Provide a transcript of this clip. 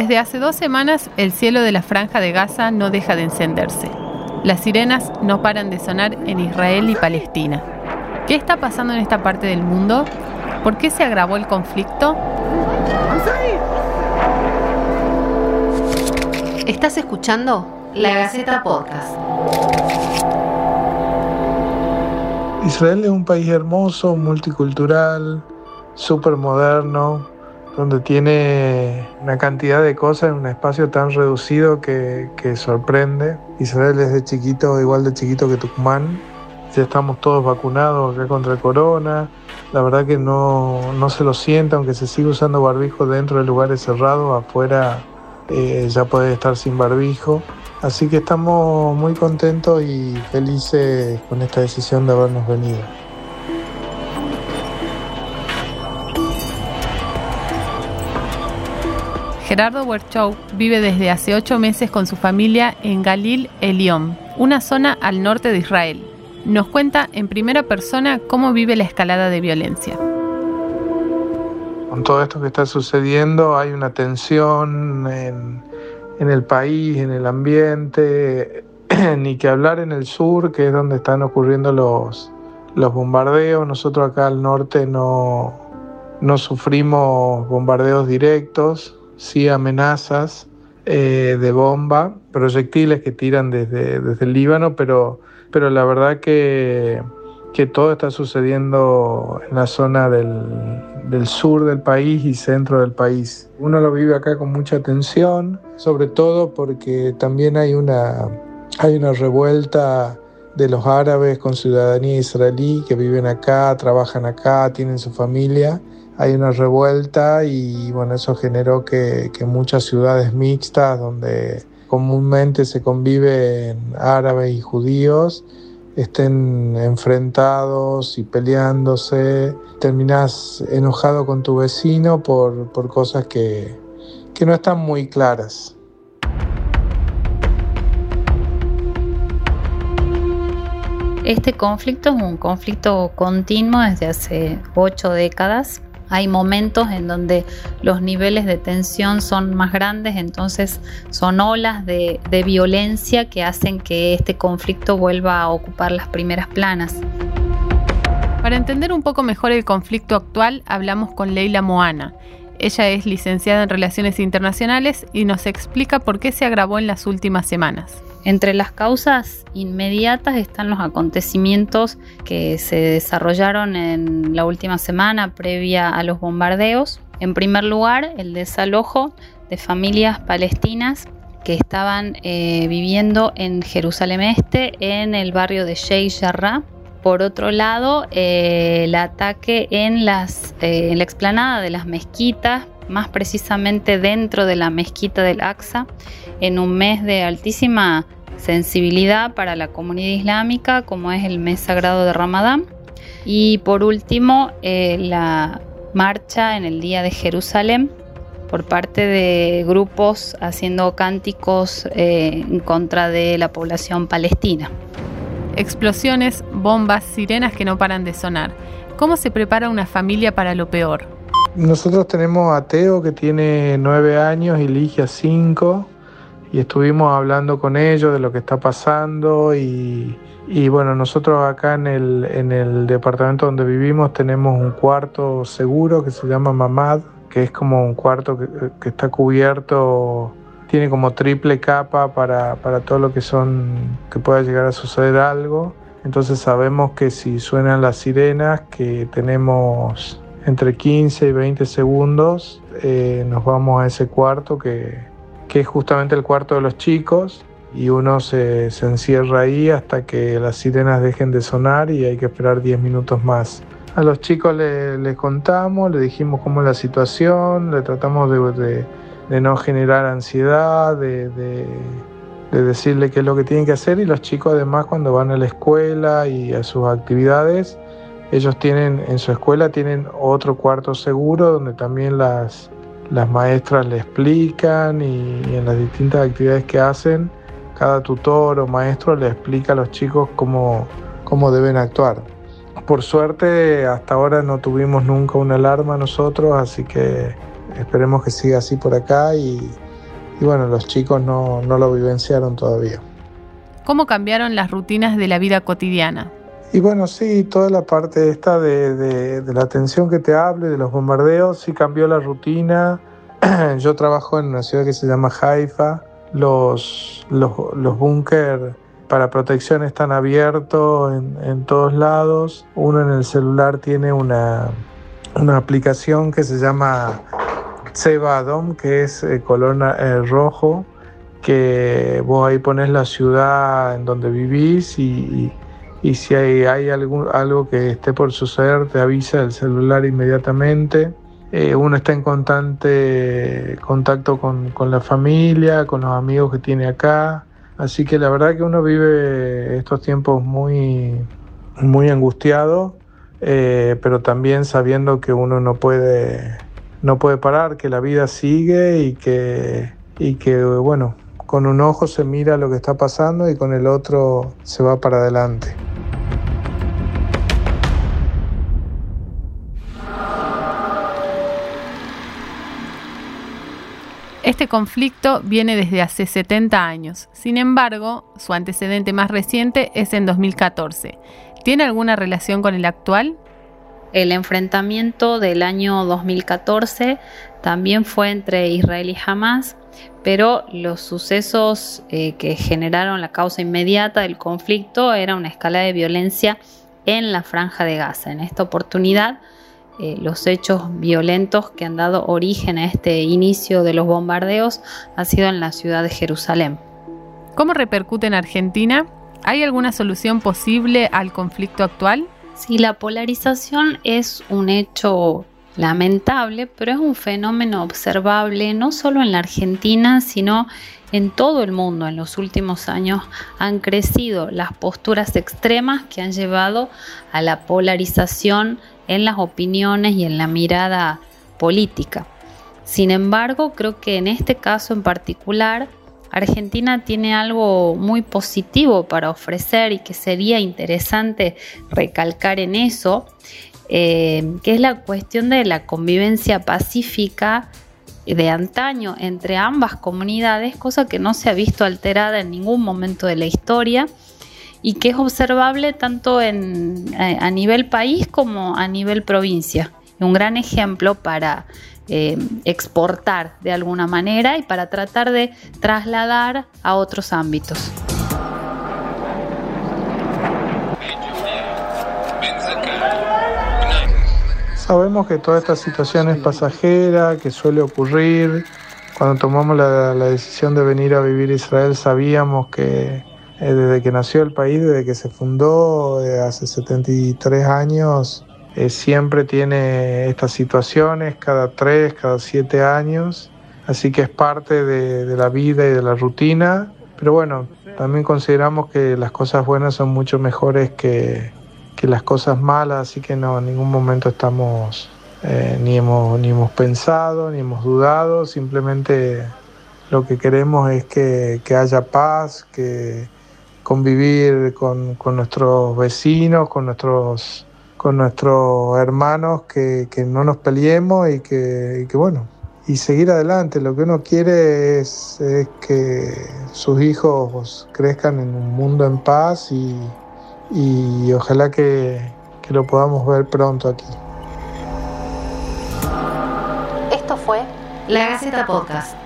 Desde hace dos semanas el cielo de la franja de Gaza no deja de encenderse. Las sirenas no paran de sonar en Israel y Palestina. ¿Qué está pasando en esta parte del mundo? ¿Por qué se agravó el conflicto? Estás escuchando La Gaceta Podcast. Israel es un país hermoso, multicultural, súper moderno, donde tiene una cantidad de cosas en un espacio tan reducido que, sorprende. Israel es de chiquito, igual de chiquito que Tucumán. Ya estamos todos vacunados acá contra el corona. La verdad que no, se lo siente, aunque se sigue usando barbijo dentro de lugares cerrados, afuera eh, ya puede estar sin barbijo. Así que estamos muy contentos y felices con esta decisión de habernos venido. Gerardo Werchow vive desde hace ocho meses con su familia en Galil Elión, una zona al norte de Israel. Nos cuenta en primera persona cómo vive la escalada de violencia. Con todo esto que está sucediendo hay una tensión en, el país, en el ambiente, ni que hablar en el sur, que es donde están ocurriendo los, bombardeos. Nosotros acá al norte no, no sufrimos bombardeos directos, sí amenazas eh, de bomba, proyectiles que tiran desde, desde el Líbano, pero, pero la verdad que, que todo está sucediendo en la zona del, del, sur del país y centro del país. Uno lo vive acá con mucha atención, sobre todo porque también hay una, hay una revuelta de los árabes con ciudadanía israelí que viven acá, trabajan acá, tienen su familia hay una revuelta y bueno, eso generó que, muchas ciudades mixtas donde comúnmente se conviven árabes y judíos estén enfrentados y peleándose, terminas enojado con tu vecino por, cosas que, que no están muy claras. Este conflicto es un conflicto continuo desde hace ocho décadas hay momentos en donde los niveles de tensión son más grandes, entonces son olas de, violencia que hacen que este conflicto vuelva a ocupar las primeras planas. Para entender un poco mejor el conflicto actual, hablamos con Leila Moana. Ella es licenciada en Relaciones Internacionales y nos explica por qué se agravó en las últimas semanas. Entre las causas inmediatas están los acontecimientos que se desarrollaron en la última semana previa a los bombardeos. En primer lugar, el desalojo de familias palestinas que estaban eh, viviendo en Jerusalén Este, en el barrio de Sheikh Jarrah. Por otro lado, eh, el ataque eh, en la explanada de las mezquitas más precisamente dentro de la mezquita del Aqsa, en un mes de altísima sensibilidad para la comunidad islámica, como es el mes sagrado de Ramadán. Y por último, eh, la marcha en el Día de Jerusalén por parte de grupos haciendo cánticos eh, en contra de la población palestina. Explosiones, bombas, sirenas que no paran de sonar. ¿Cómo se prepara una familia para lo peor? Nosotros tenemos a Teo que tiene nueve años y Ligia cinco y estuvimos hablando con ellos de lo que está pasando y, bueno, nosotros acá en el, en el departamento donde vivimos tenemos un cuarto seguro que se llama Mamad, que es como un cuarto que, está cubierto, tiene como triple capa para, para todo lo que son, que pueda llegar a suceder algo. Entonces sabemos que si suenan las sirenas, que tenemos entre 15 y 20 segundos eh, nos vamos a ese cuarto que, es justamente el cuarto de los chicos y uno se, encierra ahí hasta que las sirenas dejen de sonar y hay que esperar 10 minutos más. A los chicos les contamos, le dijimos cómo es la situación, le tratamos de, no generar ansiedad, de, de, decirle qué es lo que tienen que hacer y los chicos además cuando van a la escuela y a sus actividades ellos tienen, en su escuela tienen otro cuarto seguro donde también las, las maestras le explican y, en las distintas actividades que hacen, cada tutor o maestro le explica a los chicos cómo, cómo deben actuar. Por suerte, hasta ahora no tuvimos nunca una alarma nosotros, así que esperemos que siga así por acá y, y bueno, los chicos no, no lo vivenciaron todavía. ¿Cómo cambiaron las rutinas de la vida cotidiana? Y bueno, sí, toda la parte esta de, de, la atención que te hable, de los bombardeos, sí cambió la rutina. Yo trabajo en una ciudad que se llama Haifa. Los, los, los búnker para protección están abiertos en, en, todos lados. Uno en el celular tiene una, una aplicación que se llama Tseba Adom, que es eh, color eh, rojo, que vos ahí pones la ciudad en donde vivís y si hay, hay algo que esté por suceder te avisa el celular inmediatamente. Eh, uno está en constante contacto con, con, la familia, con los amigos que tiene acá. Así que la verdad que uno vive estos tiempos muy, muy angustiado, eh, pero también sabiendo que uno no puede, no puede parar, que la vida sigue y que, y que, bueno, con un ojo se mira lo que está pasando y con el otro se va para adelante. Este conflicto viene desde hace 70 años. Sin embargo, su antecedente más reciente es en 2014. ¿Tiene alguna relación con el actual? El enfrentamiento del año 2014 también fue entre Israel y Hamas, pero los sucesos eh, que generaron la causa inmediata del conflicto era una escala de violencia en la franja de Gaza. En esta oportunidad, eh, los hechos violentos que han dado origen a este inicio de los bombardeos han sido en la ciudad de Jerusalén. ¿Cómo repercute en Argentina? ¿Hay alguna solución posible al conflicto actual? Sí, la polarización es un hecho lamentable, pero es un fenómeno observable no solo en la Argentina, sino en todo el mundo. En los últimos años han crecido las posturas extremas que han llevado a la polarización en las opiniones y en la mirada política. Sin embargo, creo que en este caso en particular, Argentina tiene algo muy positivo para ofrecer y que sería interesante recalcar en eso, eh, que es la cuestión de la convivencia pacífica de antaño entre ambas comunidades, cosa que no se ha visto alterada en ningún momento de la historia y que es observable tanto en, a nivel país como a nivel provincia. Un gran ejemplo para eh, exportar de alguna manera y para tratar de trasladar a otros ámbitos. Sabemos que toda esta situación es pasajera, que suele ocurrir. Cuando tomamos la, la decisión de venir a vivir a Israel sabíamos que, eh, desde que nació el país, desde que se fundó eh, hace 73 años, eh, siempre tiene estas situaciones cada tres, cada siete años, así que es parte de, la vida y de la rutina, pero bueno, también consideramos que las cosas buenas son mucho mejores que, que las cosas malas, así que no, en ningún momento estamos, ni, hemos, ni hemos pensado, ni hemos dudado, simplemente lo que queremos es que, que haya paz, que convivir con, nuestros vecinos, con nuestros, con nuestros hermanos, que, no nos peleemos y que, bueno, y seguir adelante. Lo que uno quiere es, que sus hijos crezcan en un mundo en paz y, y ojalá que, que lo podamos ver pronto aquí. Esto fue La Gaceta Podcast.